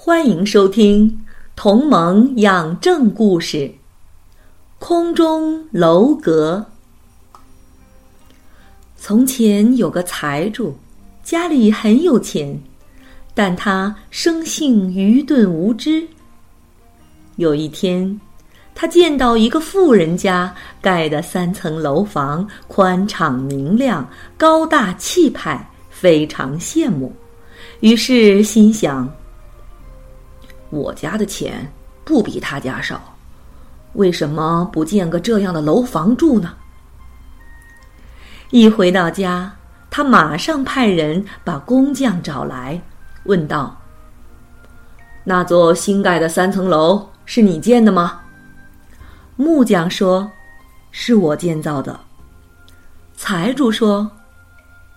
欢迎收听《同盟养正故事》。空中楼阁。从前有个财主，家里很有钱，但他生性愚钝无知。有一天，他见到一个富人家盖的三层楼房，宽敞明亮，高大气派，非常羡慕，于是心想。我家的钱不比他家少，为什么不建个这样的楼房住呢？一回到家，他马上派人把工匠找来，问道：“那座新盖的三层楼是你建的吗？”木匠说：“是我建造的。”财主说：“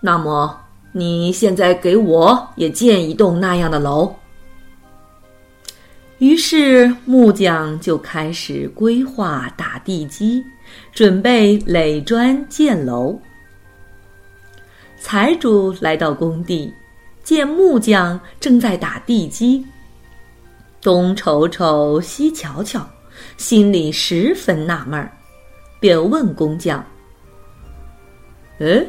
那么你现在给我也建一栋那样的楼。”于是木匠就开始规划打地基，准备垒砖建楼。财主来到工地，见木匠正在打地基，东瞅瞅西瞧瞧，心里十分纳闷儿，便问工匠：“哎，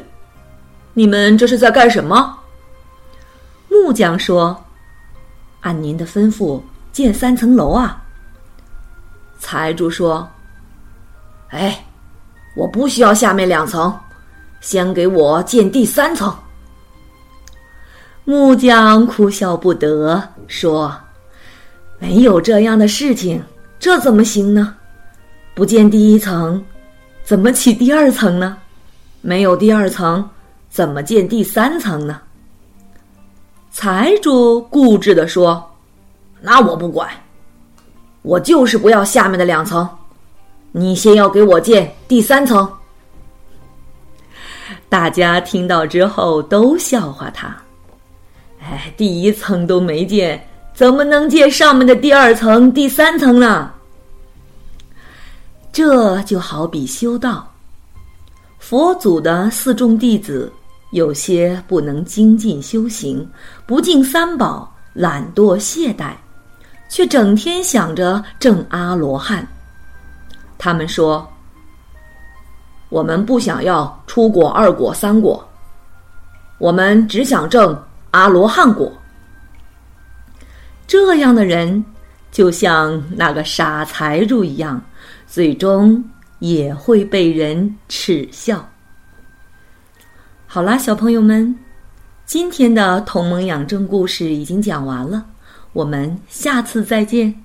你们这是在干什么？”木匠说：“按您的吩咐。”建三层楼啊！财主说：“哎，我不需要下面两层，先给我建第三层。”木匠哭笑不得，说：“没有这样的事情，这怎么行呢？不建第一层，怎么起第二层呢？没有第二层，怎么建第三层呢？”财主固执的说。那我不管，我就是不要下面的两层，你先要给我建第三层。大家听到之后都笑话他，哎，第一层都没建，怎么能建上面的第二层、第三层呢？这就好比修道，佛祖的四众弟子有些不能精进修行，不敬三宝，懒惰懈怠。却整天想着证阿罗汉。他们说：“我们不想要出果、二果、三果，我们只想证阿罗汉果。”这样的人就像那个傻财主一样，最终也会被人耻笑。好啦，小朋友们，今天的同盟养正故事已经讲完了。我们下次再见。